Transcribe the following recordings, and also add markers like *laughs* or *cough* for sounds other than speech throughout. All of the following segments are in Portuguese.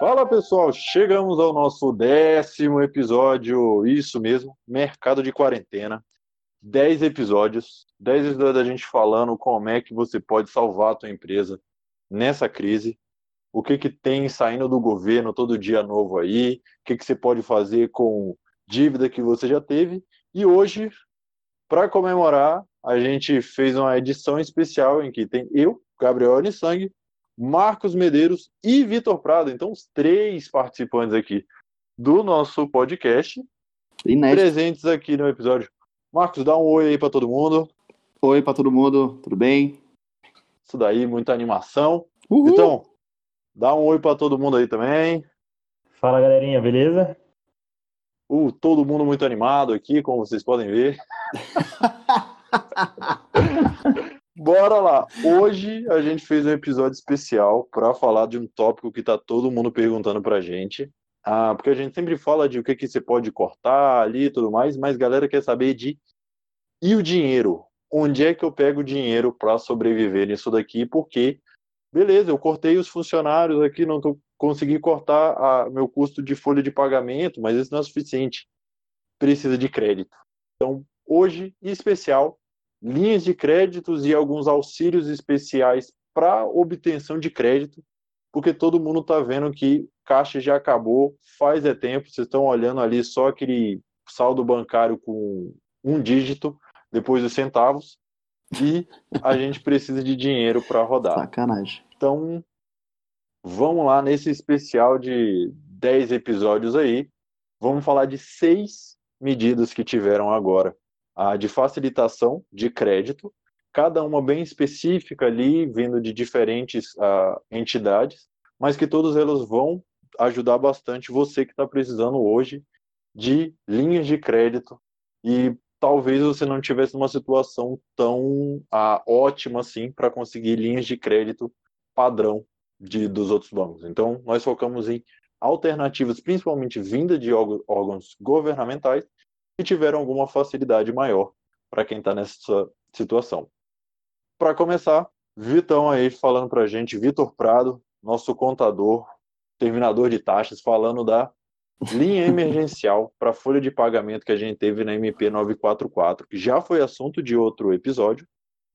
Fala pessoal, chegamos ao nosso décimo episódio, isso mesmo, mercado de quarentena. Dez episódios, dez episódios da gente falando como é que você pode salvar a tua empresa nessa crise, o que que tem saindo do governo todo dia novo aí, o que que você pode fazer com dívida que você já teve. E hoje, para comemorar, a gente fez uma edição especial em que tem eu, Gabriel Anissangue, Marcos Medeiros e Vitor Prado. Então, os três participantes aqui do nosso podcast Inédito. presentes aqui no episódio. Marcos, dá um oi aí para todo mundo. Oi para todo mundo, tudo bem? Isso daí, muita animação. Uhul. Então, dá um oi para todo mundo aí também. Fala galerinha, beleza? Uh, todo mundo muito animado aqui, como vocês podem ver. *laughs* Bora lá! Hoje a gente fez um episódio especial para falar de um tópico que tá todo mundo perguntando pra gente. Ah, porque a gente sempre fala de o que, que você pode cortar ali e tudo mais, mas galera quer saber de e o dinheiro? Onde é que eu pego o dinheiro para sobreviver nisso daqui? Porque, beleza, eu cortei os funcionários aqui, não tô conseguindo cortar a, meu custo de folha de pagamento, mas isso não é suficiente. Precisa de crédito. Então, hoje, em especial, linhas de créditos e alguns auxílios especiais para obtenção de crédito, porque todo mundo está vendo que caixa já acabou, faz é tempo, vocês estão olhando ali só aquele saldo bancário com um dígito depois dos centavos e a gente precisa de dinheiro para rodar. Sacanagem. Então, vamos lá nesse especial de 10 episódios aí. Vamos falar de seis medidas que tiveram agora a de facilitação de crédito, cada uma bem específica ali, vindo de diferentes entidades, mas que todas elas vão ajudar bastante você que está precisando hoje de linhas de crédito e talvez você não tivesse uma situação tão ótima assim para conseguir linhas de crédito padrão de, dos outros bancos. Então, nós focamos em alternativas, principalmente vinda de órgãos governamentais, que tiveram alguma facilidade maior para quem está nessa situação. Para começar, Vitão aí falando para a gente, Vitor Prado, nosso contador, terminador de taxas, falando da linha emergencial *laughs* para folha de pagamento que a gente teve na MP 944, que já foi assunto de outro episódio,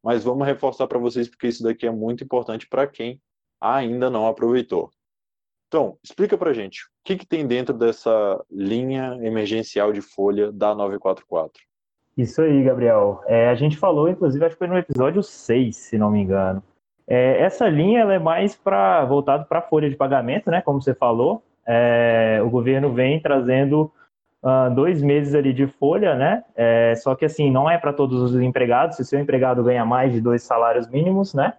mas vamos reforçar para vocês porque isso daqui é muito importante para quem ainda não aproveitou. Então, explica para gente, o que, que tem dentro dessa linha emergencial de folha da 944? Isso aí, Gabriel. É, a gente falou, inclusive, acho que foi no episódio 6, se não me engano. É, essa linha ela é mais para voltado para a folha de pagamento, né? Como você falou. É, o governo vem trazendo uh, dois meses ali de folha, né? É, só que assim, não é para todos os empregados. Se o seu empregado ganha mais de dois salários mínimos, né?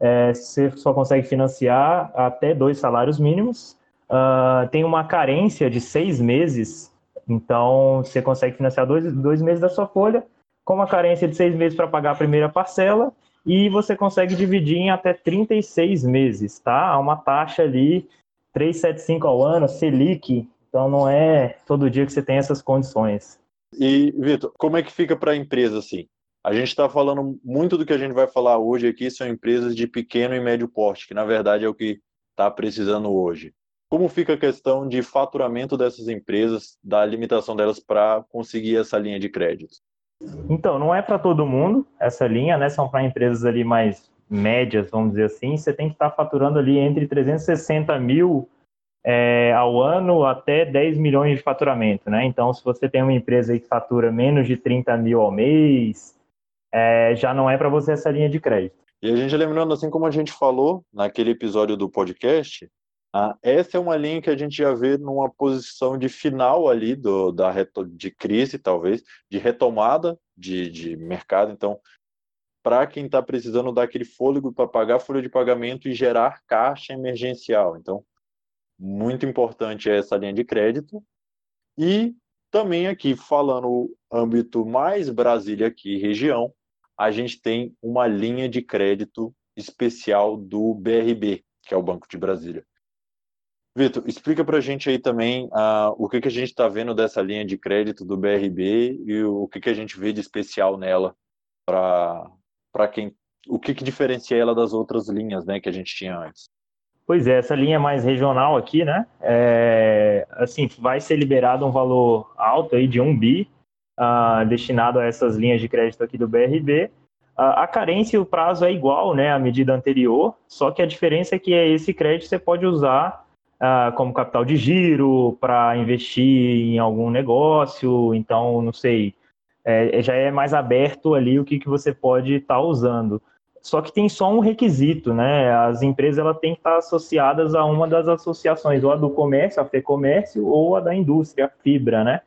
É, você só consegue financiar até dois salários mínimos. Uh, tem uma carência de seis meses, então você consegue financiar dois, dois meses da sua folha, com uma carência de seis meses para pagar a primeira parcela, e você consegue dividir em até 36 meses, tá? Há uma taxa ali, 375 ao ano, Selic, então não é todo dia que você tem essas condições. E, Vitor, como é que fica para a empresa assim? A gente está falando muito do que a gente vai falar hoje aqui são empresas de pequeno e médio porte, que na verdade é o que está precisando hoje. Como fica a questão de faturamento dessas empresas, da limitação delas para conseguir essa linha de crédito? Então, não é para todo mundo essa linha, né? São para empresas ali mais médias, vamos dizer assim. Você tem que estar tá faturando ali entre 360 mil é, ao ano até 10 milhões de faturamento, né? Então, se você tem uma empresa que fatura menos de 30 mil ao mês, é, já não é para você essa linha de crédito. E a gente lembrando, assim como a gente falou naquele episódio do podcast, ah, essa é uma linha que a gente já vê numa posição de final ali do, da de crise, talvez, de retomada de, de mercado. Então, para quem está precisando dar aquele fôlego para pagar a folha de pagamento e gerar caixa emergencial. Então, muito importante é essa linha de crédito. E também aqui, falando âmbito mais Brasília aqui, região, a gente tem uma linha de crédito especial do BRB, que é o Banco de Brasília. Vitor, explica para a gente aí também uh, o que, que a gente está vendo dessa linha de crédito do BRB e o, que, que a gente vê de especial nela para quem. O que, que diferencia ela das outras linhas né, que a gente tinha antes? Pois é, essa linha mais regional aqui, né? É, assim, vai ser liberado um valor alto aí de 1 bi uh, destinado a essas linhas de crédito aqui do BRB. Uh, a carência e o prazo é igual, né, à medida anterior, só que a diferença é que esse crédito você pode usar uh, como capital de giro para investir em algum negócio, então, não sei, é, já é mais aberto ali o que, que você pode estar tá usando. Só que tem só um requisito, né? As empresas ela têm que estar associadas a uma das associações, ou a do comércio, a FEComércio, ou a da indústria, a Fibra, né?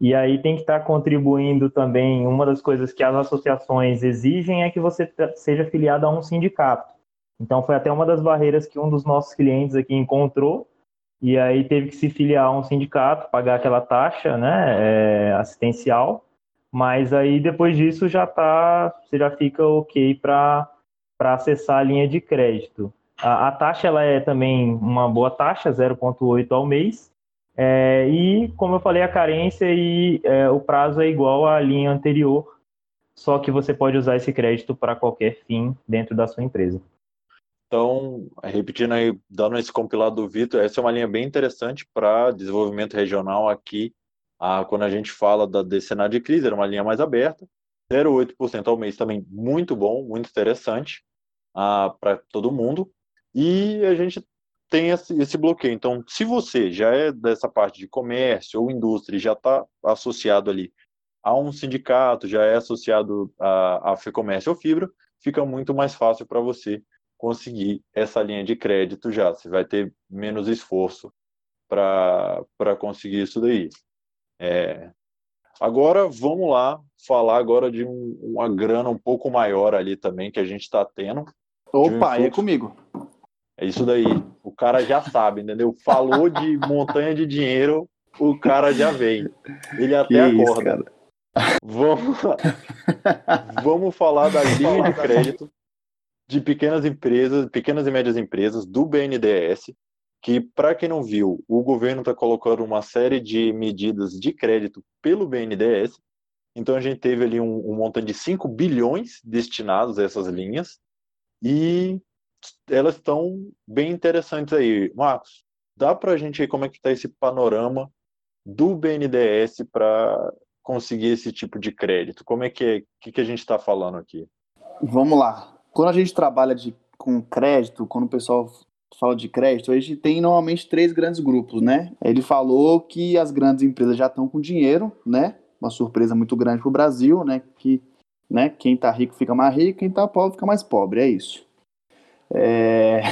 E aí tem que estar contribuindo também. Uma das coisas que as associações exigem é que você seja filiado a um sindicato. Então foi até uma das barreiras que um dos nossos clientes aqui encontrou. E aí teve que se filiar a um sindicato, pagar aquela taxa, né, é, assistencial. Mas aí depois disso já tá, você já fica ok para para acessar a linha de crédito. A, a, taxa ela é também uma boa taxa, 0,8 ao mês, é, e como eu falei, a carência e é, o prazo é igual à linha anterior, só que você pode usar esse crédito para qualquer fim dentro da sua empresa. Então, repetindo aí, dando esse compilado do Vitor, essa é uma linha bem interessante para desenvolvimento regional aqui. Ah, quando a gente fala da, desse cenário de crise, era uma linha mais aberta. 0,8% ao mês também muito bom, muito interessante ah, para todo mundo. E a gente tem esse, bloqueio. Então, se você já é dessa parte de comércio ou indústria, já está associado ali a um sindicato, já é associado a, a FEComércio ou Fibra, fica muito mais fácil para você conseguir essa linha de crédito já. Você vai ter menos esforço para conseguir isso daí. É, Agora vamos lá falar agora de um, uma grana um pouco maior ali também que a gente está tendo. Opa, um é comigo. É isso daí. O cara já sabe, entendeu? Falou de montanha de dinheiro, o cara já vem. Ele até que acorda. Isso, vamos, *laughs* vamos falar da linha de crédito de pequenas empresas, pequenas e médias empresas do BNDES, que, para quem não viu, o governo está colocando uma série de medidas de crédito pelo BNDES. Então, a gente teve ali um, um montante de 5 bilhões destinados a essas linhas e elas estão bem interessantes aí. Marcos, dá para a gente ver como é que está esse panorama do BNDES para conseguir esse tipo de crédito? Como é que é? O que, que a gente está falando aqui? Vamos lá. Quando a gente trabalha de, com crédito, quando o pessoal fala de crédito, a gente tem normalmente três grandes grupos, né? Ele falou que as grandes empresas já estão com dinheiro, né? Uma surpresa muito grande para o Brasil, né? Que né, quem está rico fica mais rico, quem está pobre fica mais pobre, é isso. É...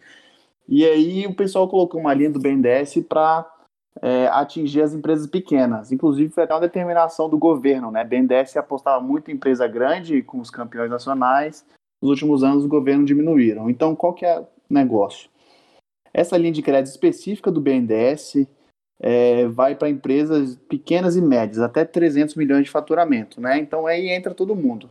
*laughs* e aí o pessoal colocou uma linha do BNDES para é, atingir as empresas pequenas. Inclusive foi até uma determinação do governo, né? BNDES apostava muito em empresa grande com os campeões nacionais. Nos últimos anos o governo diminuíram. Então qual que é negócio. Essa linha de crédito específica do BNDES é, vai para empresas pequenas e médias, até 300 milhões de faturamento, né? Então aí entra todo mundo,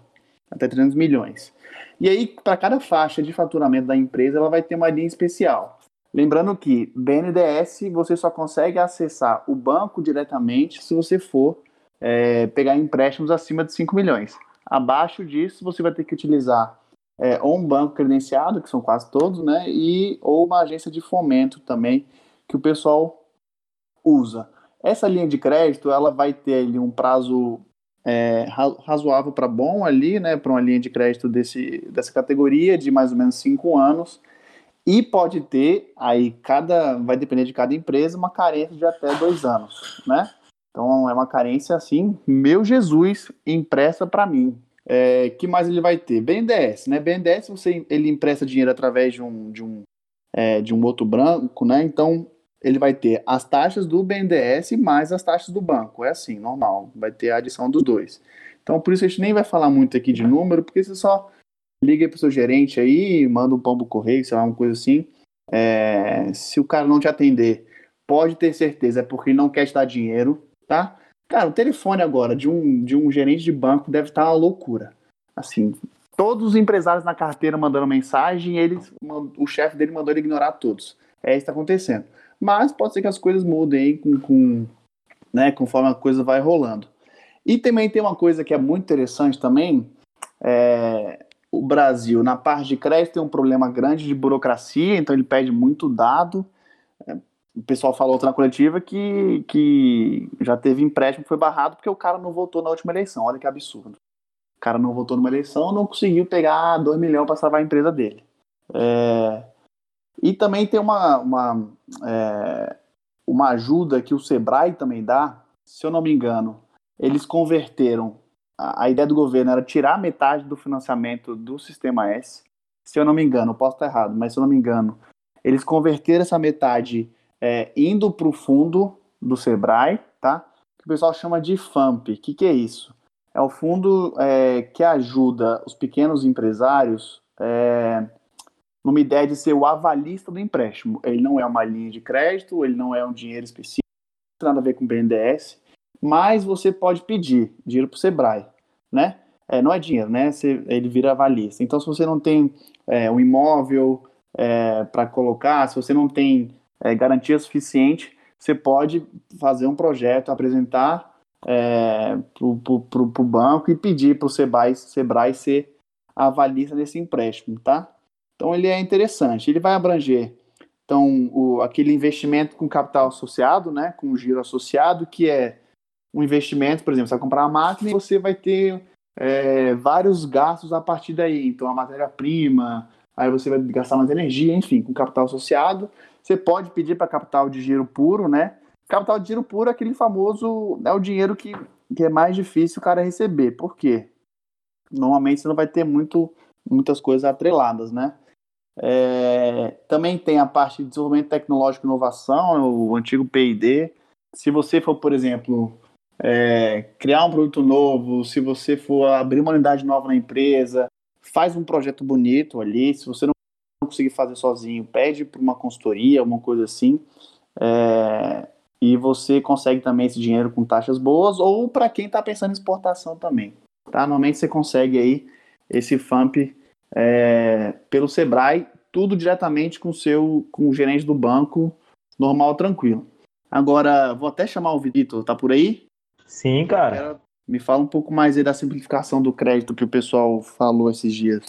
até 300 milhões. E aí, para cada faixa de faturamento da empresa, ela vai ter uma linha especial. Lembrando que BNDES você só consegue acessar o banco diretamente se você for é, pegar empréstimos acima de 5 milhões. Abaixo disso, você vai ter que utilizar é, ou um banco credenciado, que são quase todos, né? E ou uma agência de fomento também, que o pessoal usa. Essa linha de crédito, ela vai ter ali um prazo é, razoável para bom ali, né? Para uma linha de crédito desse, dessa categoria, de mais ou menos cinco anos. E pode ter, aí cada, vai depender de cada empresa, uma carência de até dois anos, né? Então é uma carência assim, meu Jesus, empresta para mim. É, que mais ele vai ter? BNDES, né? BNDES você ele empresta dinheiro através de um de um é, de um outro branco, né? Então ele vai ter as taxas do BNDES mais as taxas do banco. É assim, normal. Vai ter a adição dos dois. Então por isso a gente nem vai falar muito aqui de número, porque você só liga para o seu gerente aí, manda um pombo correio, sei lá, uma coisa assim. É, se o cara não te atender, pode ter certeza, é porque não quer te dar dinheiro, tá? Cara, o telefone agora de um, de um gerente de banco deve estar uma loucura. Assim, todos os empresários na carteira mandando mensagem, eles, o chefe dele mandou ele ignorar todos. É isso que está acontecendo. Mas pode ser que as coisas mudem com, com, né, conforme a coisa vai rolando. E também tem uma coisa que é muito interessante também, é, o Brasil, na parte de crédito, tem um problema grande de burocracia, então ele pede muito dado. É, o pessoal falou outra na coletiva que, que já teve empréstimo que foi barrado porque o cara não votou na última eleição. Olha que absurdo. O cara não votou numa eleição, não conseguiu pegar 2 milhões para salvar a empresa dele. É... E também tem uma, uma, é... uma ajuda que o Sebrae também dá, se eu não me engano, eles converteram a, a ideia do governo era tirar metade do financiamento do Sistema S. Se eu não me engano, posso estar errado, mas se eu não me engano, eles converteram essa metade é, indo para o fundo do Sebrae, tá? Que o pessoal chama de FAMP. O que, que é isso? É o fundo é, que ajuda os pequenos empresários é, numa ideia de ser o avalista do empréstimo. Ele não é uma linha de crédito, ele não é um dinheiro específico, não tem nada a ver com BNDES, mas você pode pedir dinheiro para o Sebrae, né? É, não é dinheiro, né? Você, ele vira avalista. Então, se você não tem é, um imóvel é, para colocar, se você não tem é, garantia suficiente, você pode fazer um projeto, apresentar é, para o banco e pedir para o Sebrae, Sebrae ser avalista desse empréstimo, tá? Então, ele é interessante. Ele vai abranger então, o, aquele investimento com capital associado, né, com giro associado, que é um investimento, por exemplo, você vai comprar uma máquina e você vai ter é, vários gastos a partir daí. Então, a matéria-prima, aí você vai gastar mais energia, enfim, com capital associado. Você pode pedir para capital de giro puro, né? Capital de giro puro é aquele famoso, é o dinheiro que, que é mais difícil o cara receber. Por quê? Normalmente você não vai ter muito, muitas coisas atreladas, né? É, também tem a parte de desenvolvimento tecnológico e inovação, o antigo P&D. Se você for, por exemplo, é, criar um produto novo, se você for abrir uma unidade nova na empresa, faz um projeto bonito ali. Se você não conseguir fazer sozinho, pede para uma consultoria, uma coisa assim. É, e você consegue também esse dinheiro com taxas boas, ou para quem está pensando em exportação também. Tá? Normalmente você consegue aí esse FAMP é, pelo Sebrae, tudo diretamente com, seu, com o gerente do banco, normal, tranquilo. Agora, vou até chamar o Vitor, tá por aí? Sim, cara. Me fala um pouco mais aí da simplificação do crédito que o pessoal falou esses dias.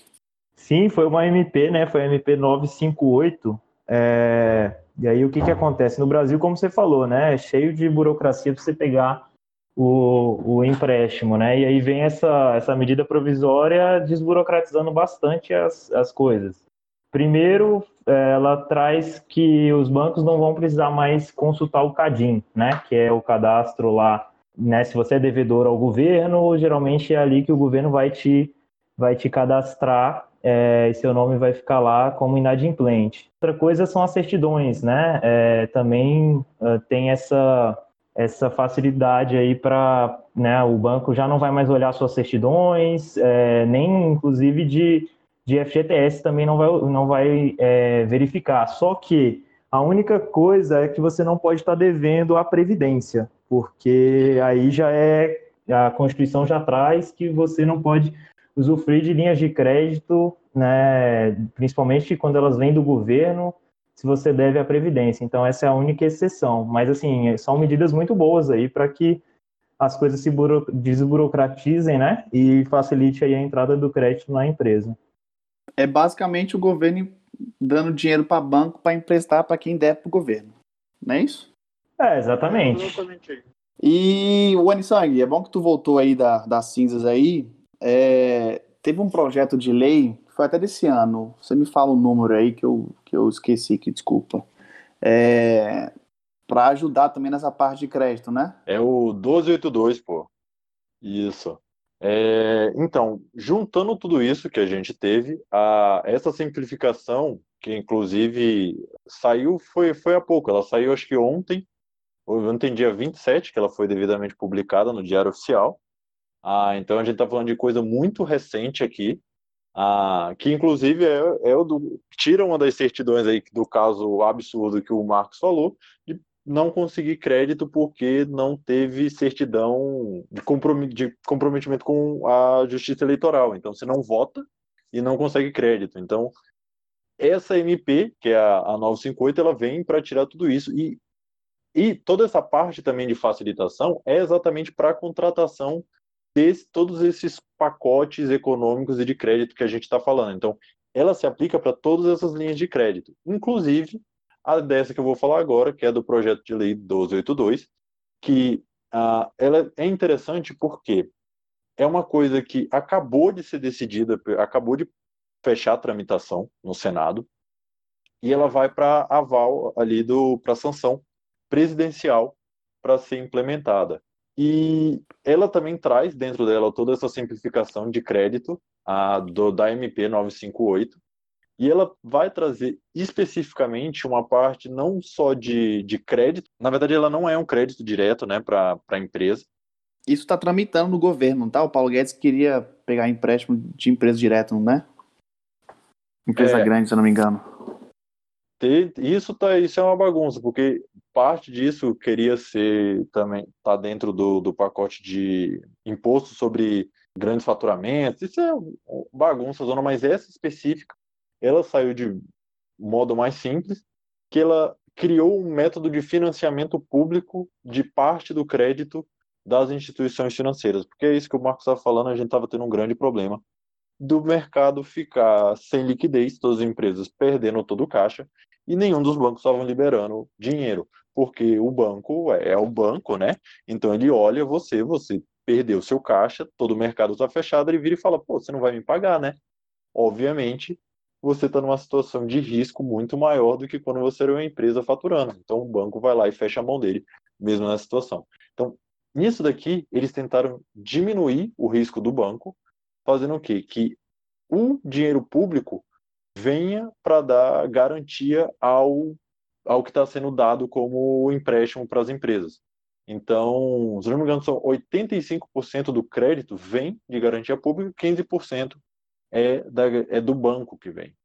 Sim, foi uma MP, né? Foi a MP 958. É... E aí o que, que acontece? No Brasil, como você falou, né? É cheio de burocracia para você pegar o, o empréstimo, né? E aí vem essa, essa medida provisória desburocratizando bastante as, as coisas. Primeiro, é, ela traz que os bancos não vão precisar mais consultar o CADIM, né? Que é o cadastro lá né, se você é devedor ao governo, geralmente é ali que o governo vai te, vai te cadastrar é, e seu nome vai ficar lá como inadimplente. Outra coisa são as certidões, né? É, também tem essa, essa facilidade aí para né, o banco já não vai mais olhar suas certidões, é, nem inclusive de, de FGTS também não vai, não vai é, verificar. Só que a única coisa é que você não pode estar devendo a Previdência porque aí já é a Constituição já traz que você não pode usufruir de linhas de crédito, né, principalmente quando elas vêm do governo, se você deve à previdência. Então essa é a única exceção, mas assim, são medidas muito boas aí para que as coisas se desburocratizem, né, e facilite aí a entrada do crédito na empresa. É basicamente o governo dando dinheiro para banco para emprestar para quem deve para o governo, não é isso? É, exatamente. exatamente. E o Anisang, é bom que tu voltou aí da, das cinzas aí. É, teve um projeto de lei, foi até desse ano. Você me fala o um número aí que eu, que eu esqueci, que desculpa. É, para ajudar também nessa parte de crédito, né? É o 1282, pô. Isso. É, então, juntando tudo isso que a gente teve, a, essa simplificação, que inclusive saiu, foi, foi há pouco, ela saiu acho que ontem, ontem dia 27, que ela foi devidamente publicada no Diário Oficial. Ah, então a gente está falando de coisa muito recente aqui, ah, que inclusive é, é o do. Tira uma das certidões aí do caso absurdo que o Marcos falou, de não conseguir crédito porque não teve certidão de, de comprometimento com a justiça eleitoral. Então você não vota e não consegue crédito. Então, essa MP, que é a, a 958, ela vem para tirar tudo isso. E e toda essa parte também de facilitação é exatamente para a contratação desse, todos esses pacotes econômicos e de crédito que a gente está falando. Então, ela se aplica para todas essas linhas de crédito, inclusive a dessa que eu vou falar agora, que é do projeto de lei 1282, que ah, ela é interessante porque é uma coisa que acabou de ser decidida, acabou de fechar a tramitação no Senado, e ela vai para aval ali do para sanção presidencial para ser implementada. E ela também traz dentro dela toda essa simplificação de crédito a, do, da MP 958. E ela vai trazer especificamente uma parte não só de, de crédito, na verdade, ela não é um crédito direto né, para a empresa. Isso está tramitando no governo, tá? O Paulo Guedes queria pegar empréstimo de empresa direto, né? Empresa é, grande, se eu não me engano. Isso, tá, isso é uma bagunça, porque parte disso queria ser também tá dentro do, do pacote de imposto sobre grandes faturamentos. Isso é bagunça, zona, mas essa específica, ela saiu de modo mais simples, que ela criou um método de financiamento público de parte do crédito das instituições financeiras, porque é isso que o Marcos estava falando, a gente estava tendo um grande problema do mercado ficar sem liquidez, todas as empresas perdendo todo o caixa e nenhum dos bancos estavam liberando dinheiro porque o banco é, é o banco, né? Então ele olha você, você perdeu seu caixa, todo o mercado está fechado, ele vira e fala, pô, você não vai me pagar, né? Obviamente, você está numa situação de risco muito maior do que quando você era uma empresa faturando. Então o banco vai lá e fecha a mão dele, mesmo nessa situação. Então, nisso daqui, eles tentaram diminuir o risco do banco, fazendo o quê? Que o dinheiro público venha para dar garantia ao ao que está sendo dado como empréstimo para as empresas. Então, se não me engano, são 85% do crédito vem de garantia pública, 15% é, da, é do banco que vem.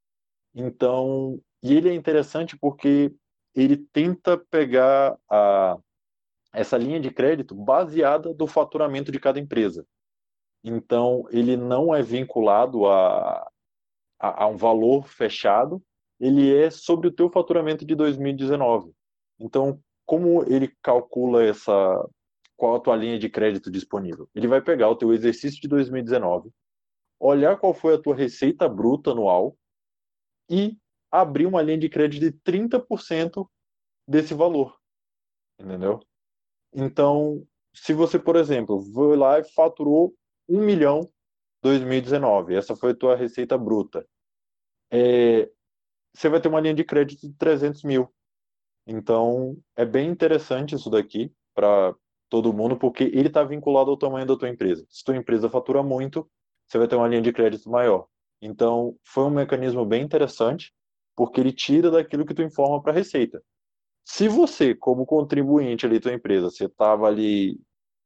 Então, e ele é interessante porque ele tenta pegar a, essa linha de crédito baseada do faturamento de cada empresa. Então, ele não é vinculado a, a, a um valor fechado, ele é sobre o teu faturamento de 2019. Então, como ele calcula essa qual a tua linha de crédito disponível? Ele vai pegar o teu exercício de 2019, olhar qual foi a tua receita bruta anual e abrir uma linha de crédito de 30% desse valor. Entendeu? Então, se você, por exemplo, foi lá e faturou 1 milhão 2019, essa foi a tua receita bruta. É, você vai ter uma linha de crédito de 300 mil. Então, é bem interessante isso daqui para todo mundo, porque ele está vinculado ao tamanho da tua empresa. Se tua empresa fatura muito, você vai ter uma linha de crédito maior. Então, foi um mecanismo bem interessante, porque ele tira daquilo que tu informa para a Receita. Se você, como contribuinte ali tua empresa, você estava ali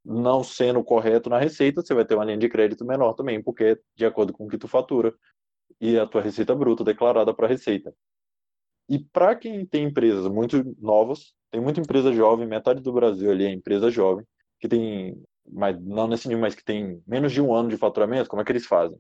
não sendo correto na receita, você vai ter uma linha de crédito menor também, porque é de acordo com o que tu fatura e a tua receita bruta declarada para a receita. E para quem tem empresas muito novas, tem muita empresa jovem, metade do Brasil ali é empresa jovem, que tem, mas não nesse nível, mas que tem menos de um ano de faturamento, como é que eles fazem?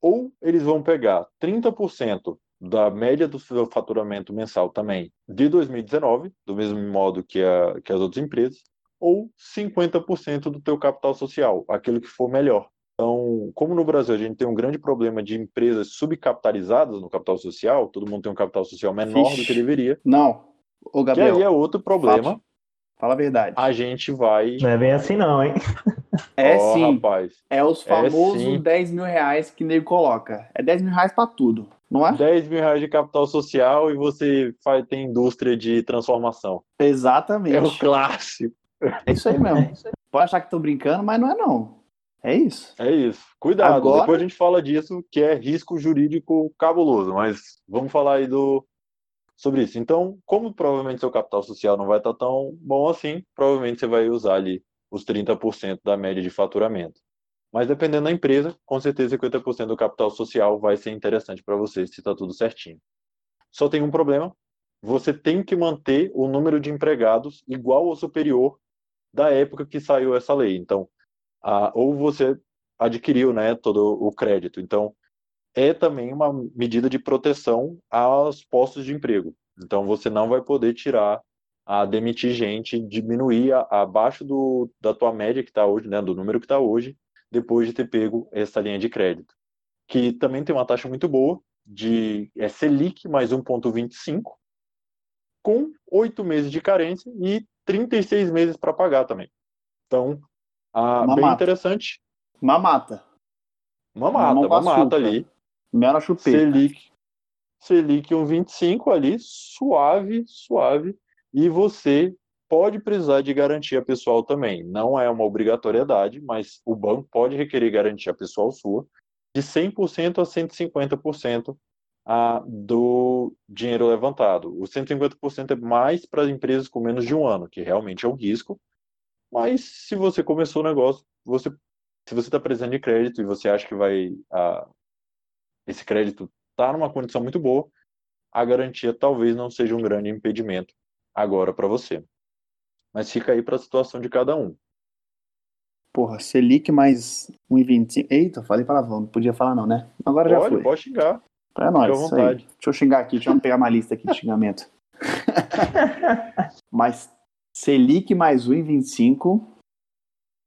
Ou eles vão pegar 30% da média do seu faturamento mensal também de 2019, do mesmo modo que, a, que as outras empresas, ou 50% do teu capital social, aquilo que for melhor. Então, como no Brasil a gente tem um grande problema de empresas subcapitalizadas no capital social, todo mundo tem um capital social menor Ixi, do que deveria. Não, o Gabriel. Que aí é outro problema. Fala, fala a verdade. A gente vai. Não é bem assim, não, hein? *laughs* É oh, sim. Rapaz, é os é famosos é 10 mil reais que nego coloca. É 10 mil reais pra tudo, não é? 10 mil reais de capital social e você faz, tem indústria de transformação. Exatamente. É o clássico. É isso aí *laughs* mesmo. É isso aí. Pode achar que tô brincando, mas não é não. É isso. É isso. Cuidado, Agora... depois a gente fala disso, que é risco jurídico cabuloso, mas vamos falar aí do sobre isso. Então, como provavelmente seu capital social não vai estar tão bom assim, provavelmente você vai usar ali os 30% da média de faturamento. Mas dependendo da empresa, com certeza 50% do capital social vai ser interessante para você se está tudo certinho. Só tem um problema, você tem que manter o número de empregados igual ou superior da época que saiu essa lei. Então, ah, ou você adquiriu né, todo o crédito. Então, é também uma medida de proteção aos postos de emprego. Então, você não vai poder tirar, a demitir gente, diminuir a, abaixo do, da tua média que está hoje, né, do número que está hoje, depois de ter pego essa linha de crédito, que também tem uma taxa muito boa, de é Selic mais 1,25, com oito meses de carência e 36 meses para pagar também. Então, ah, bem interessante. Mamata. Mamata, mamata ali. Mera chupeta. Selic, Selic 1,25 ali, suave, suave. E você pode precisar de garantia pessoal também. Não é uma obrigatoriedade, mas o banco pode requerer garantia pessoal sua de 100% a 150% a, do dinheiro levantado. O 150% é mais para empresas com menos de um ano, que realmente é um risco. Mas se você começou o negócio, você, se você está precisando de crédito e você acha que vai a, esse crédito está numa condição muito boa, a garantia talvez não seja um grande impedimento agora para você. Mas fica aí para a situação de cada um. Porra, Selic mais 1,25. Eita, falei palavrão, não podia falar não, né? Agora pode, já foi. Pode xingar. Pra nós, isso aí. Deixa eu xingar aqui, deixa eu pegar uma lista aqui de xingamento. *laughs* Mas Selic mais 1,25.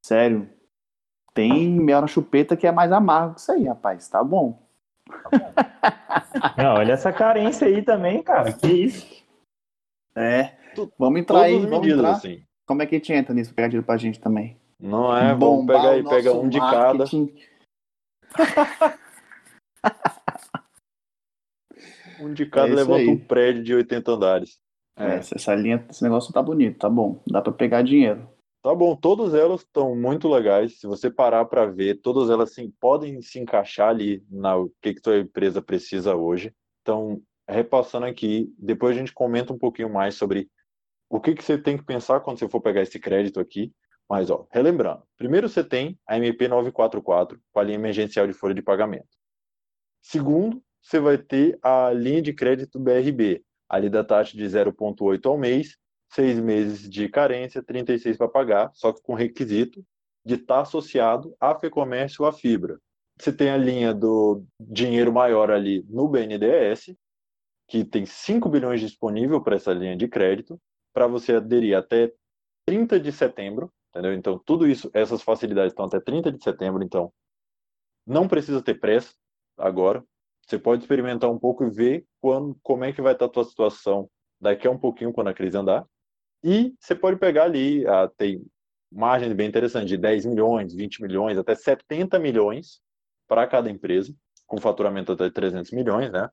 Sério. Tem mel na chupeta que é mais amargo que isso aí, rapaz. Tá bom. *laughs* Não, olha essa carência aí também, cara. Que isso? É. Vamos entrar aí, vamos entrar. Assim. Como é que a gente entra nisso? Pegar dinheiro pra gente também. Não é, vamos pegar aí, pega um de cada. *laughs* um de cada é levanta aí. um prédio de 80 andares. É, essa linha, esse negócio tá bonito, tá bom. Dá para pegar dinheiro. Tá bom, todas elas estão muito legais. Se você parar para ver, todas elas sim, podem se encaixar ali na o que que tua empresa precisa hoje. Então, repassando aqui, depois a gente comenta um pouquinho mais sobre o que que você tem que pensar quando você for pegar esse crédito aqui. Mas, ó, relembrando, primeiro você tem a MP 944 com a linha emergencial de folha de pagamento. Segundo, você vai ter a linha de crédito BRB, ali da taxa de 0,8 ao mês, seis meses de carência, 36 para pagar, só que com requisito de estar tá associado à FEComércio ou à Fibra. Você tem a linha do dinheiro maior ali no BNDES, que tem 5 bilhões disponível para essa linha de crédito, para você aderir até 30 de setembro, entendeu? Então, tudo isso, essas facilidades estão até 30 de setembro, então não precisa ter pressa agora. Você pode experimentar um pouco e ver quando, como é que vai estar a tua situação daqui a um pouquinho quando a crise andar. E você pode pegar ali, ah, tem margem bem interessante, de 10 milhões, 20 milhões, até 70 milhões para cada empresa, com faturamento até 300 milhões, né?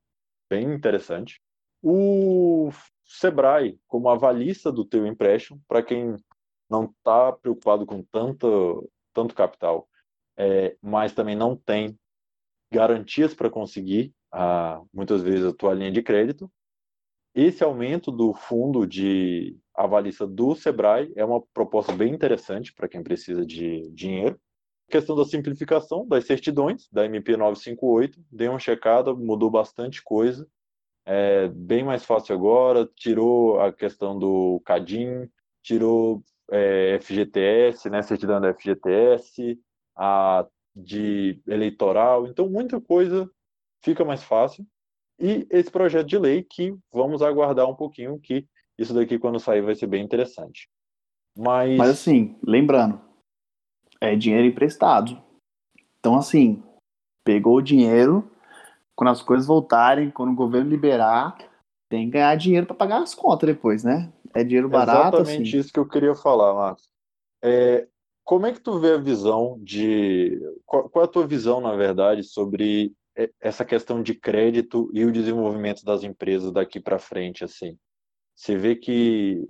Bem interessante. O Sebrae, como avalista do teu empréstimo, para quem não está preocupado com tanto, tanto capital, é, mas também não tem garantias para conseguir, ah, muitas vezes, a tua linha de crédito, esse aumento do fundo de avalista do Sebrae é uma proposta bem interessante para quem precisa de dinheiro. A questão da simplificação das certidões da MP 958, dei uma checada, mudou bastante coisa. É bem mais fácil agora, tirou a questão do CADIM, tirou é, FGTS, né, certidão da FGTS, a de eleitoral, então muita coisa fica mais fácil e esse projeto de lei que vamos aguardar um pouquinho que isso daqui quando sair vai ser bem interessante. Mas, Mas assim, lembrando, é dinheiro emprestado. Então assim, pegou o dinheiro, quando as coisas voltarem, quando o governo liberar, tem que ganhar dinheiro para pagar as contas depois, né? É dinheiro barato. Exatamente assim. isso que eu queria falar, Marcos. É, como é que tu vê a visão de. Qual, qual é a tua visão, na verdade, sobre essa questão de crédito e o desenvolvimento das empresas daqui para frente, assim. Você vê que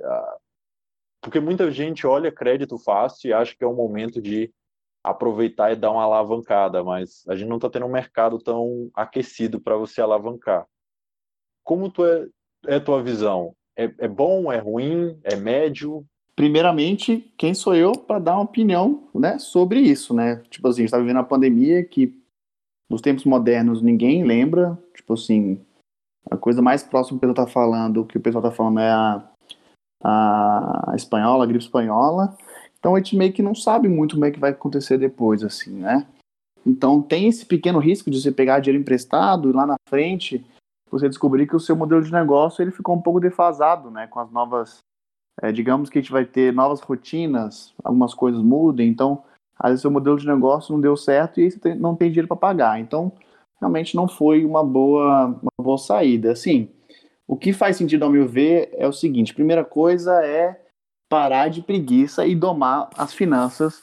porque muita gente olha crédito fácil e acha que é o momento de aproveitar e dar uma alavancada, mas a gente não está tendo um mercado tão aquecido para você alavancar. Como tu é, é tua visão? É, é bom? É ruim? É médio? Primeiramente, quem sou eu para dar uma opinião, né, sobre isso, né? Tipo assim, a gente está vivendo a pandemia que nos tempos modernos ninguém lembra, tipo assim, a coisa mais próxima que o pessoal tá falando, que o pessoal tá falando é a, a espanhola, a gripe espanhola. Então a gente meio que não sabe muito como é que vai acontecer depois, assim, né? Então tem esse pequeno risco de você pegar dinheiro emprestado e lá na frente você descobrir que o seu modelo de negócio ele ficou um pouco defasado, né? Com as novas, é, digamos que a gente vai ter novas rotinas, algumas coisas mudem, então às vezes seu modelo de negócio não deu certo e aí você não tem dinheiro para pagar. Então, realmente não foi uma boa, uma boa saída. Assim, o que faz sentido ao meu ver é o seguinte: primeira coisa é parar de preguiça e domar as finanças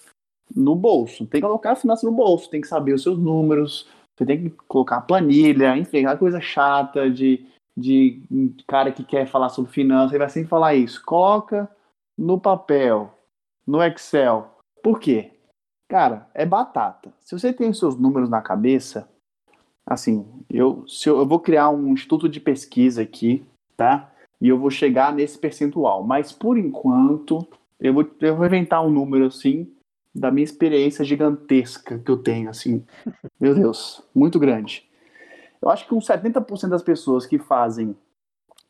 no bolso. Tem que colocar a finança no bolso, tem que saber os seus números, você tem que colocar planilha, enfim, aquela coisa chata de, de cara que quer falar sobre finanças, ele vai sempre falar isso. Coloca no papel, no Excel. Por quê? Cara, é batata. Se você tem os seus números na cabeça, assim, eu, se eu, eu vou criar um instituto de pesquisa aqui, tá? E eu vou chegar nesse percentual. Mas por enquanto, eu vou, eu vou inventar um número assim, da minha experiência gigantesca que eu tenho, assim. *laughs* Meu Deus, muito grande. Eu acho que uns 70% das pessoas que fazem,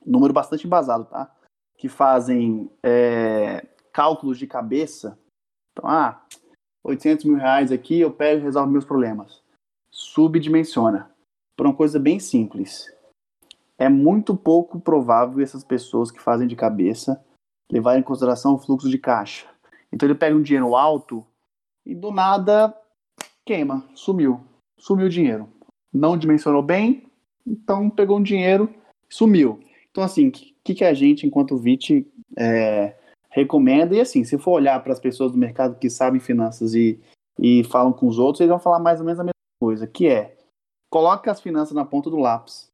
número bastante embasado, tá? Que fazem é, cálculos de cabeça. Então, ah, 800 mil reais aqui, eu pego e resolvo meus problemas. Subdimensiona. Por uma coisa bem simples. É muito pouco provável essas pessoas que fazem de cabeça levarem em consideração o fluxo de caixa. Então ele pega um dinheiro alto e do nada queima, sumiu. Sumiu o dinheiro. Não dimensionou bem, então pegou um dinheiro, sumiu. Então, assim, o que, que a gente, enquanto VIT, é, recomenda. E assim, se for olhar para as pessoas do mercado que sabem finanças e, e falam com os outros, eles vão falar mais ou menos a mesma coisa, que é coloque as finanças na ponta do lápis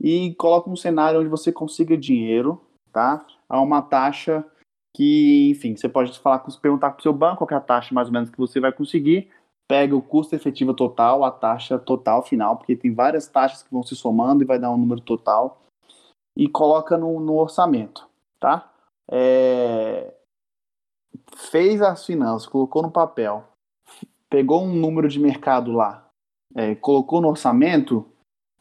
e coloque um cenário onde você consiga dinheiro, tá? A uma taxa que, enfim, você pode falar, perguntar para o seu banco qual é a taxa mais ou menos que você vai conseguir, pega o custo efetivo total, a taxa total final, porque tem várias taxas que vão se somando e vai dar um número total, e coloca no, no orçamento, tá? é, fez as finanças, colocou no papel, pegou um número de mercado lá, é, colocou no orçamento,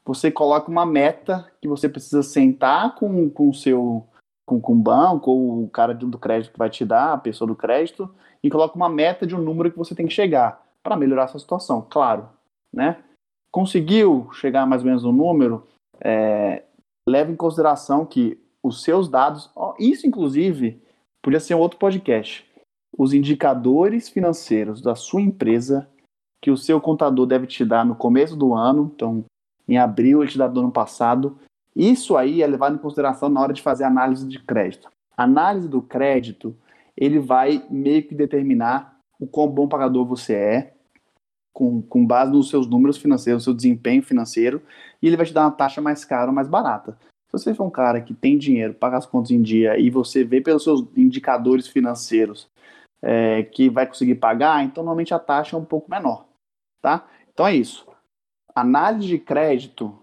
você coloca uma meta que você precisa sentar com, o seu com, com o banco ou o cara do crédito que vai te dar, a pessoa do crédito, e coloca uma meta de um número que você tem que chegar para melhorar a sua situação, claro, né? Conseguiu chegar mais ou menos no número, é, leva em consideração que os seus dados. Isso, inclusive, podia ser um outro podcast. Os indicadores financeiros da sua empresa que o seu contador deve te dar no começo do ano, então em abril ele te dá do ano passado. Isso aí é levado em consideração na hora de fazer análise de crédito. A análise do crédito, ele vai meio que determinar o quão bom pagador você é, com, com base nos seus números financeiros, seu desempenho financeiro, e ele vai te dar uma taxa mais cara ou mais barata. Se você for um cara que tem dinheiro, paga as contas em dia e você vê pelos seus indicadores financeiros é, que vai conseguir pagar, então normalmente a taxa é um pouco menor, tá? Então é isso. Análise de crédito,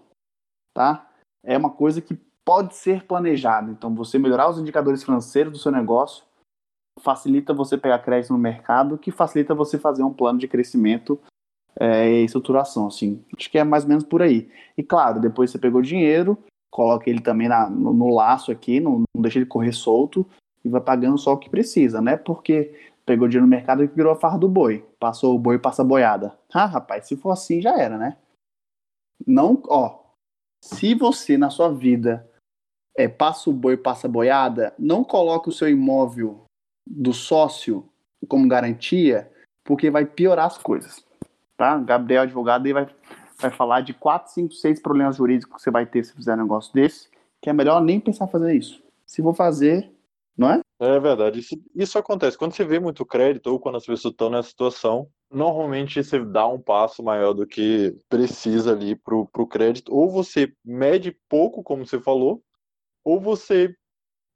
tá? É uma coisa que pode ser planejada. Então você melhorar os indicadores financeiros do seu negócio facilita você pegar crédito no mercado, que facilita você fazer um plano de crescimento é, e estruturação, assim. Acho que é mais ou menos por aí. E claro, depois você pegou dinheiro, coloca ele também na, no, no, laço aqui, não, não, deixa ele correr solto e vai pagando só o que precisa, né? Porque pegou dinheiro no mercado e virou a farra do boi. Passou o boi, passa a boiada. Ah, rapaz, se for assim já era, né? Não, ó. Se você na sua vida é, passa o boi, passa a boiada, não coloque o seu imóvel do sócio como garantia, porque vai piorar as coisas. Tá? Gabriel, advogado, aí vai vai falar de 4, 5, 6 problemas jurídicos que você vai ter se fizer um negócio desse, que é melhor nem pensar fazer isso. Se for fazer, não é? É verdade. Isso, isso acontece. Quando você vê muito crédito ou quando as pessoas estão nessa situação, normalmente você dá um passo maior do que precisa ali para o crédito. Ou você mede pouco, como você falou, ou você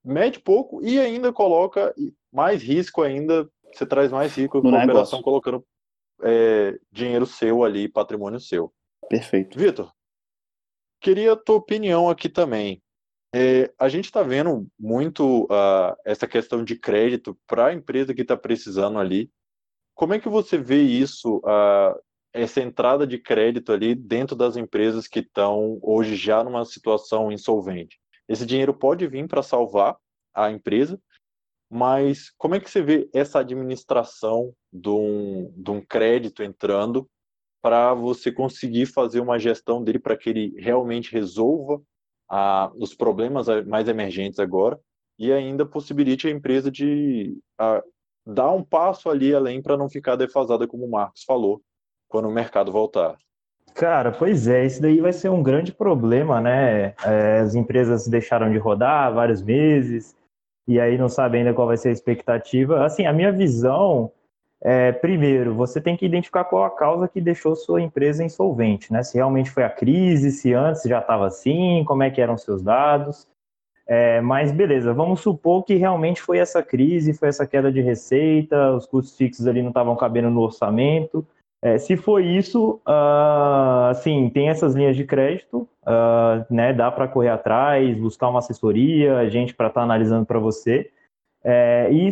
mede pouco e ainda coloca mais risco ainda, você traz mais risco para a operação colocando é, dinheiro seu ali, patrimônio seu. Perfeito. Vitor, queria a tua opinião aqui também. É, a gente está vendo muito uh, essa questão de crédito para a empresa que está precisando ali. Como é que você vê isso, uh, essa entrada de crédito ali dentro das empresas que estão hoje já numa situação insolvente? Esse dinheiro pode vir para salvar a empresa, mas como é que você vê essa administração de um, de um crédito entrando para você conseguir fazer uma gestão dele para que ele realmente resolva ah, os problemas mais emergentes agora e ainda possibilite a empresa de dar um passo ali além para não ficar defasada, como o Marcos falou, quando o mercado voltar. Cara, pois é, isso daí vai ser um grande problema, né? É, as empresas deixaram de rodar vários meses e aí não sabem ainda qual vai ser a expectativa. Assim, a minha visão é, primeiro, você tem que identificar qual a causa que deixou sua empresa insolvente, né? Se realmente foi a crise, se antes já estava assim, como é que eram seus dados. É, mas beleza, vamos supor que realmente foi essa crise, foi essa queda de receita, os custos fixos ali não estavam cabendo no orçamento. É, se foi isso, uh, assim, tem essas linhas de crédito, uh, né? Dá para correr atrás, buscar uma assessoria, gente para estar tá analisando para você. É, e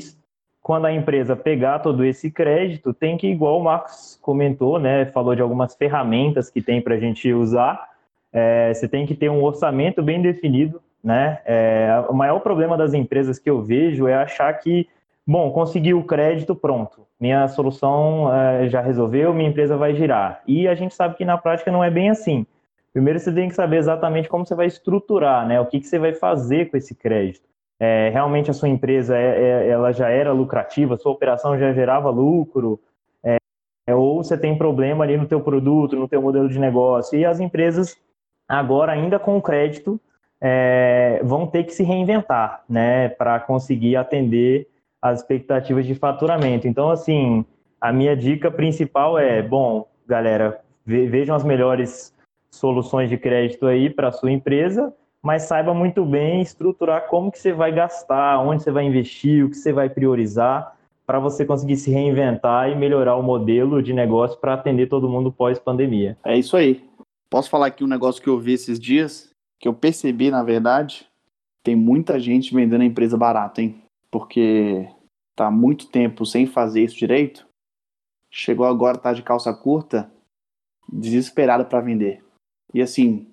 quando a empresa pegar todo esse crédito, tem que, igual o Marcos comentou, né? Falou de algumas ferramentas que tem para a gente usar. É, você tem que ter um orçamento bem definido né? É, o maior problema das empresas que eu vejo é achar que, bom, consegui o crédito, pronto, minha solução é, já resolveu, minha empresa vai girar. E a gente sabe que na prática não é bem assim. Primeiro você tem que saber exatamente como você vai estruturar, né? O que, que você vai fazer com esse crédito. É, realmente a sua empresa é, é ela já era lucrativa, sua operação já gerava lucro, é, ou você tem problema ali no teu produto, no teu modelo de negócio. E as empresas agora ainda com crédito é, vão ter que se reinventar, né, para conseguir atender as expectativas de faturamento. Então, assim, a minha dica principal é, bom, galera, vejam as melhores soluções de crédito aí para a sua empresa, mas saiba muito bem estruturar como que você vai gastar, onde você vai investir, o que você vai priorizar, para você conseguir se reinventar e melhorar o modelo de negócio para atender todo mundo pós-pandemia. É isso aí. Posso falar aqui um negócio que eu vi esses dias? que eu percebi, na verdade, tem muita gente vendendo a empresa barata, hein? Porque tá muito tempo sem fazer isso direito. Chegou agora, tá de calça curta, desesperado para vender. E assim,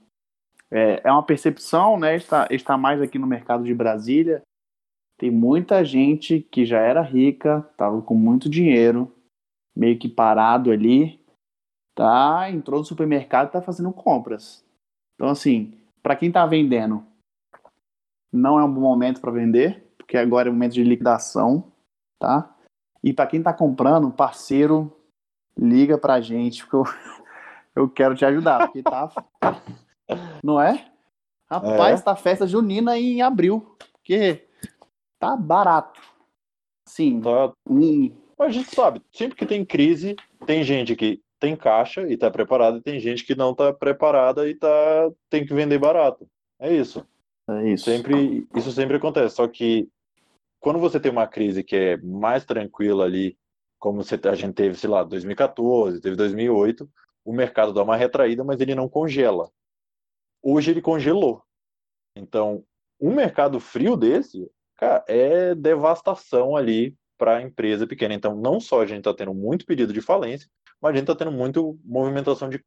é, é, uma percepção, né? Está, está mais aqui no mercado de Brasília. Tem muita gente que já era rica, tava com muito dinheiro, meio que parado ali, tá? Entrou no supermercado tá fazendo compras. Então, assim, para quem está vendendo, não é um bom momento para vender, porque agora é um momento de liquidação, tá? E para quem está comprando, parceiro, liga para a gente, porque eu, *laughs* eu quero te ajudar, porque tá. *laughs* Não é? Rapaz, é. tá festa junina em abril, porque tá barato. Sim. Tá. Hum. Mas a gente sabe, sempre que tem crise, tem gente que tem caixa e está preparada, e tem gente que não está preparada e tá, tem que vender barato. É isso. É isso. Sempre, isso sempre acontece. Só que quando você tem uma crise que é mais tranquila ali, como você, a gente teve, sei lá, 2014, teve 2008, o mercado dá uma retraída, mas ele não congela. Hoje ele congelou. Então, um mercado frio desse, cara, é devastação ali para a empresa pequena. Então, não só a gente está tendo muito pedido de falência, mas a gente está tendo muito movimentação de,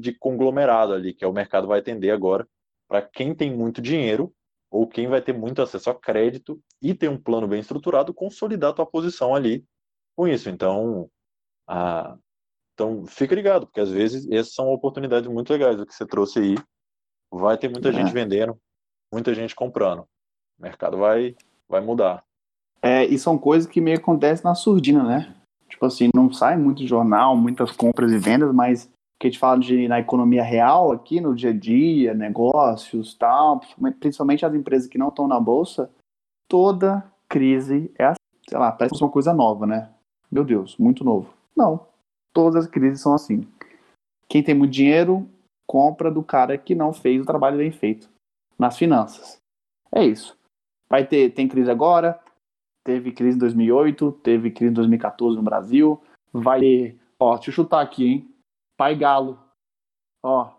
de conglomerado ali, que é o mercado vai atender agora para quem tem muito dinheiro ou quem vai ter muito acesso a crédito e tem um plano bem estruturado, consolidar a tua posição ali com isso. Então, a... então fica ligado, porque às vezes essas são oportunidades muito legais o que você trouxe aí. Vai ter muita é. gente vendendo, muita gente comprando. O mercado vai, vai mudar. É, e são coisas que meio acontecem na surdina, né? Tipo assim, não sai muito jornal, muitas compras e vendas, mas que a gente fala de na economia real aqui, no dia a dia, negócios, tal, principalmente as empresas que não estão na bolsa, toda crise é assim, sei lá, parece uma coisa nova, né? Meu Deus, muito novo. Não, todas as crises são assim. Quem tem muito dinheiro compra do cara que não fez o trabalho bem feito nas finanças. É isso. Vai ter tem crise agora, Teve crise em 2008, teve crise em 2014 no Brasil. Vai ter, ó, deixa eu chutar aqui, hein? Pai Galo. Ó,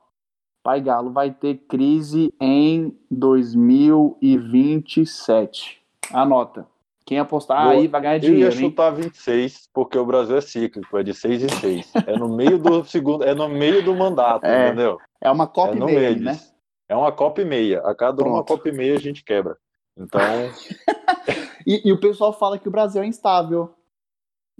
Pai Galo vai ter crise em 2027. Anota. Quem apostar Boa. aí vai ganhar dinheiro. Eu ia chutar 26, porque o Brasil é cíclico, é de 6 em 6. É no meio do *laughs* segundo, é no meio do mandato, é, entendeu? É uma Copa é e meia, né? É uma Copa e meia. A cada Pronto. uma Copa e meia a gente quebra. Então. *laughs* e, e, o pessoal fala que o Brasil é instável.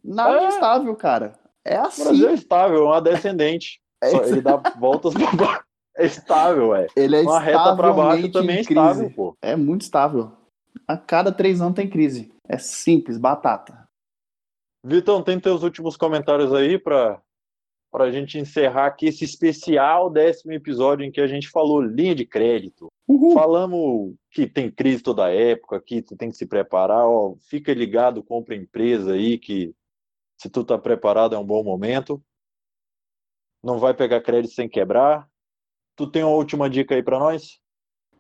Nada é. instável, cara. É assim. O Brasil é estável, é uma descendente. É ele dá voltas pra baixo. *laughs* É estável, é. Ele é uma reta pra baixo também é estável, pô. É muito estável. A cada três anos tem crise. É simples, batata. Vitão, tem teus últimos comentários aí para a gente encerrar aqui esse especial décimo episódio em que a gente falou linha de crédito. Uhum. Falamos que tem crise toda época, que tu tem que se preparar, ó, fica ligado, compra empresa aí, que se tu tá preparado é um bom momento. Não vai pegar crédito sem quebrar. Tu tem uma última dica aí para nós?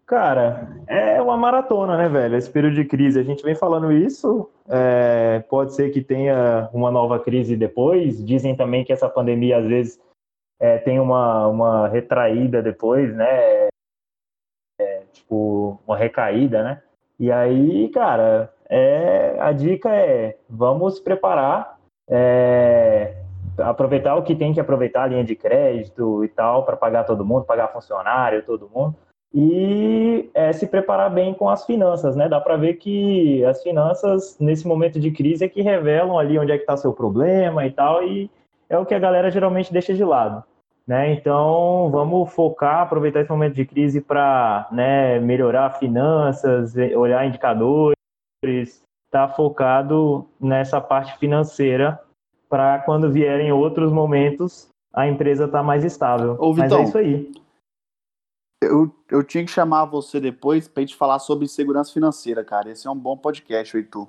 Cara, é uma maratona, né, velho? Esse período de crise, a gente vem falando isso. É, pode ser que tenha uma nova crise depois. Dizem também que essa pandemia, às vezes, é, tem uma, uma retraída depois, né? É, tipo, uma recaída, né? E aí, cara, é, a dica é: vamos preparar, é, aproveitar o que tem que aproveitar, a linha de crédito e tal, para pagar todo mundo, pagar funcionário, todo mundo e é, se preparar bem com as finanças, né? Dá para ver que as finanças, nesse momento de crise, é que revelam ali onde é que está seu problema e tal, e é o que a galera geralmente deixa de lado. Né? Então, vamos focar, aproveitar esse momento de crise para né, melhorar finanças, olhar indicadores, estar tá focado nessa parte financeira para quando vierem outros momentos a empresa tá mais estável. Ô, Vitão, Mas é isso aí eu, eu tinha que chamar você depois pra gente falar sobre segurança financeira, cara. Esse é um bom podcast, Heitor.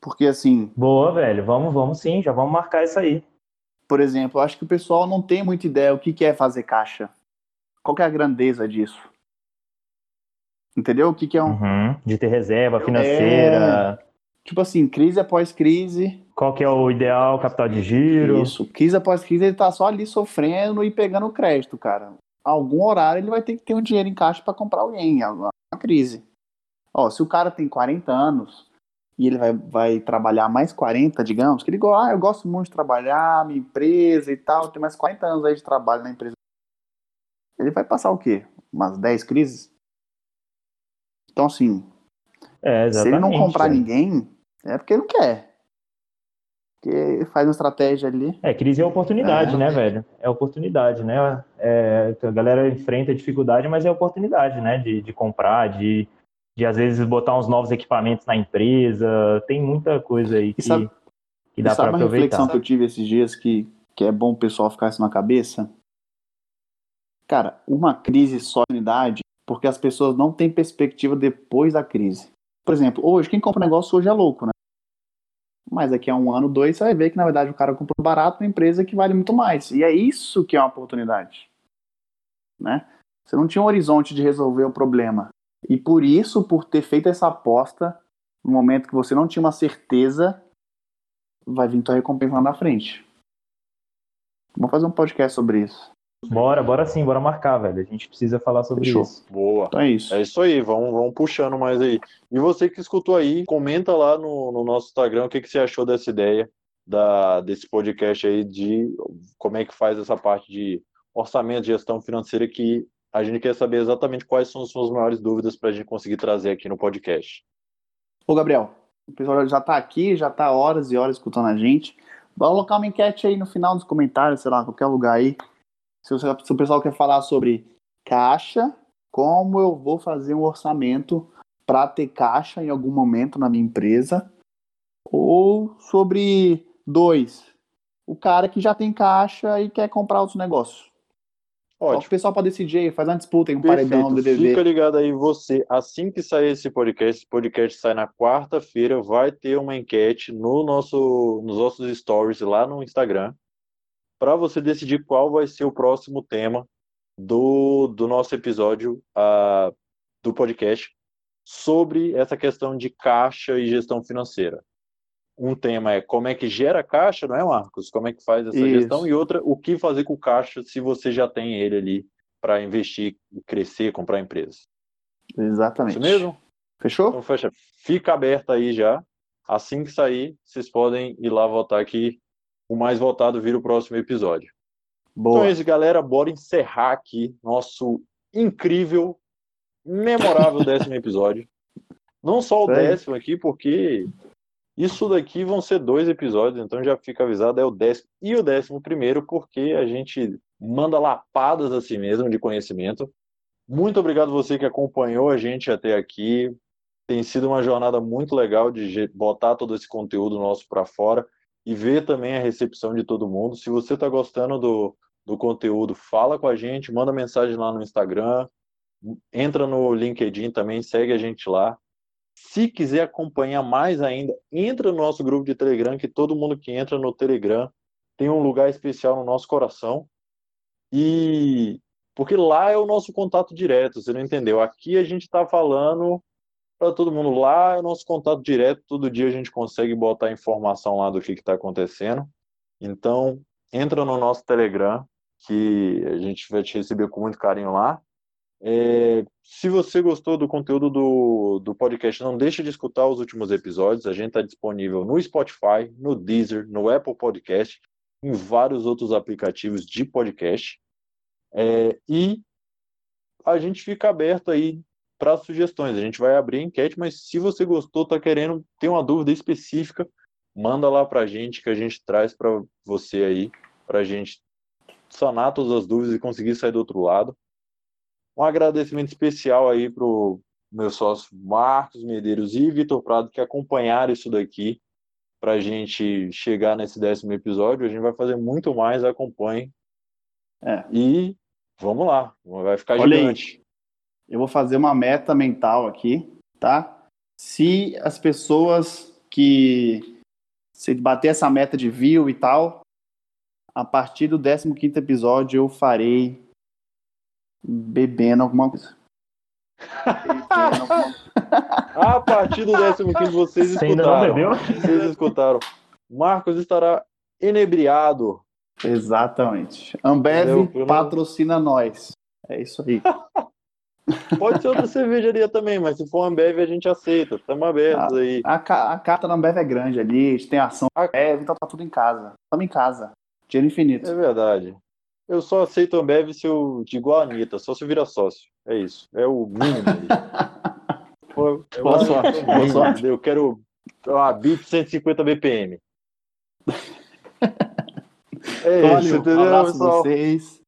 Porque assim. Boa, velho. Vamos, vamos sim, já vamos marcar isso aí. Por exemplo, eu acho que o pessoal não tem muita ideia o que, que é fazer caixa. Qual que é a grandeza disso? Entendeu? O que, que é um. Uhum, de ter reserva financeira. É... Tipo assim, crise após crise. Qual que é o ideal capital de giro? Isso. Crise após crise, ele tá só ali sofrendo e pegando crédito, cara algum horário ele vai ter que ter um dinheiro em caixa para comprar alguém, uma crise. Ó, se o cara tem 40 anos e ele vai, vai trabalhar mais 40, digamos, que ele gosta, ah, eu gosto muito de trabalhar, minha empresa e tal, tem mais 40 anos aí de trabalho na empresa. Ele vai passar o quê? Umas 10 crises? Então, assim, é, se ele não comprar é. ninguém, é porque ele não quer que faz uma estratégia ali. É, crise é oportunidade, é. né, velho? É oportunidade, né? É, a galera enfrenta dificuldade, mas é oportunidade, né? De, de comprar, de, de às vezes botar uns novos equipamentos na empresa. Tem muita coisa aí que, sabe, que dá para aproveitar. uma reflexão que eu tive esses dias que, que é bom o pessoal ficar isso na cabeça? Cara, uma crise só unidade porque as pessoas não têm perspectiva depois da crise. Por exemplo, hoje, quem compra negócio hoje é louco, né? Mas daqui a um ano, dois, você vai ver que na verdade o cara comprou barato uma empresa que vale muito mais. E é isso que é uma oportunidade. Né? Você não tinha um horizonte de resolver o problema. E por isso, por ter feito essa aposta, no momento que você não tinha uma certeza, vai vir tua recompensa lá na frente. Vamos fazer um podcast sobre isso. Bora, bora sim, bora marcar, velho. A gente precisa falar sobre Fechou. isso. Boa. Então é isso. É isso aí, vamos, vamos puxando mais aí. E você que escutou aí, comenta lá no, no nosso Instagram o que, que você achou dessa ideia, da, desse podcast aí, de como é que faz essa parte de orçamento, gestão financeira, que a gente quer saber exatamente quais são as suas maiores dúvidas para a gente conseguir trazer aqui no podcast. Ô, Gabriel, o pessoal já está aqui, já está horas e horas escutando a gente. Vamos colocar uma enquete aí no final dos comentários, sei lá, qualquer lugar aí se, o pessoal quer falar sobre caixa, como eu vou fazer um orçamento para ter caixa em algum momento na minha empresa, ou sobre dois, o cara que já tem caixa e quer comprar outros negócios. Ótimo. O pessoal pode decidir aí, faz uma disputa aí, um Perfeito. paredão do DDV. Fica ligado aí você, assim que sair esse podcast, esse podcast sai na quarta-feira, vai ter uma enquete no nosso, nos nossos stories lá no Instagram para você decidir qual vai ser o próximo tema do, do nosso episódio uh, do podcast sobre essa questão de caixa e gestão financeira. Um tema é como é que gera caixa, não é, Marcos? Como é que faz essa Isso. gestão? E outra, o que fazer com o caixa se você já tem ele ali para investir, crescer, comprar empresas. Exatamente. Isso mesmo? Fechou? Então, fecha. Fica aberto aí já. Assim que sair, vocês podem ir lá votar aqui o mais votado vira o próximo episódio. Boa. Então é isso, galera. Bora encerrar aqui nosso incrível, memorável décimo episódio. Não só o décimo aqui, porque isso daqui vão ser dois episódios, então já fica avisado, é o décimo e o décimo primeiro, porque a gente manda lapadas a si mesmo de conhecimento. Muito obrigado você que acompanhou a gente até aqui. Tem sido uma jornada muito legal de botar todo esse conteúdo nosso para fora. E ver também a recepção de todo mundo. Se você está gostando do, do conteúdo, fala com a gente, manda mensagem lá no Instagram, entra no LinkedIn também, segue a gente lá. Se quiser acompanhar mais ainda, entra no nosso grupo de Telegram, que todo mundo que entra no Telegram tem um lugar especial no nosso coração. E porque lá é o nosso contato direto, você não entendeu? Aqui a gente está falando para todo mundo lá, é o nosso contato direto, todo dia a gente consegue botar informação lá do que está acontecendo. Então, entra no nosso Telegram, que a gente vai te receber com muito carinho lá. É, se você gostou do conteúdo do, do podcast, não deixe de escutar os últimos episódios. A gente está disponível no Spotify, no Deezer, no Apple Podcast, em vários outros aplicativos de podcast. É, e a gente fica aberto aí para sugestões. A gente vai abrir a enquete, mas se você gostou, está querendo ter uma dúvida específica, manda lá para a gente que a gente traz para você aí, para a gente sanar todas as dúvidas e conseguir sair do outro lado. Um agradecimento especial aí para o meu sócio Marcos Medeiros e Vitor Prado que acompanharam isso daqui para a gente chegar nesse décimo episódio. A gente vai fazer muito mais, acompanhe. É. E vamos lá, vai ficar Olha gigante. Aí. Eu vou fazer uma meta mental aqui, tá? Se as pessoas que se bater essa meta de view e tal, a partir do 15 episódio eu farei bebendo alguma coisa. *laughs* a partir do 15 vocês escutaram. Vocês escutaram. Marcos estará inebriado. Exatamente. Ambev patrocina nós. É isso aí. *laughs* Pode ser outra cervejaria também, mas se for Ambev a gente aceita. Estamos abertos a, aí. A, a, carta da Ambev é grande ali, a gente tem ação Ambev, então tá tudo em casa. Estamos em casa. Dinheiro infinito. É verdade. Eu só aceito Ambev se eu, de igual a Anitta, só se eu virar sócio. É isso. É o mínimo. *laughs* Boa sorte. Boa sorte. Eu quero uma BIP 150 BPM. *laughs* É Valeu, isso, entendeu, um abraço pessoal? vocês.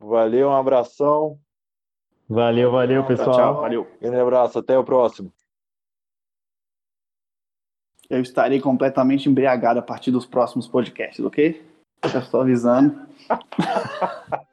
Valeu, um abração. Valeu, valeu, pessoal. Tchau, tchau, valeu. Grande abraço, até o próximo. Eu estarei completamente embriagado a partir dos próximos podcasts, ok? Já estou avisando. *laughs*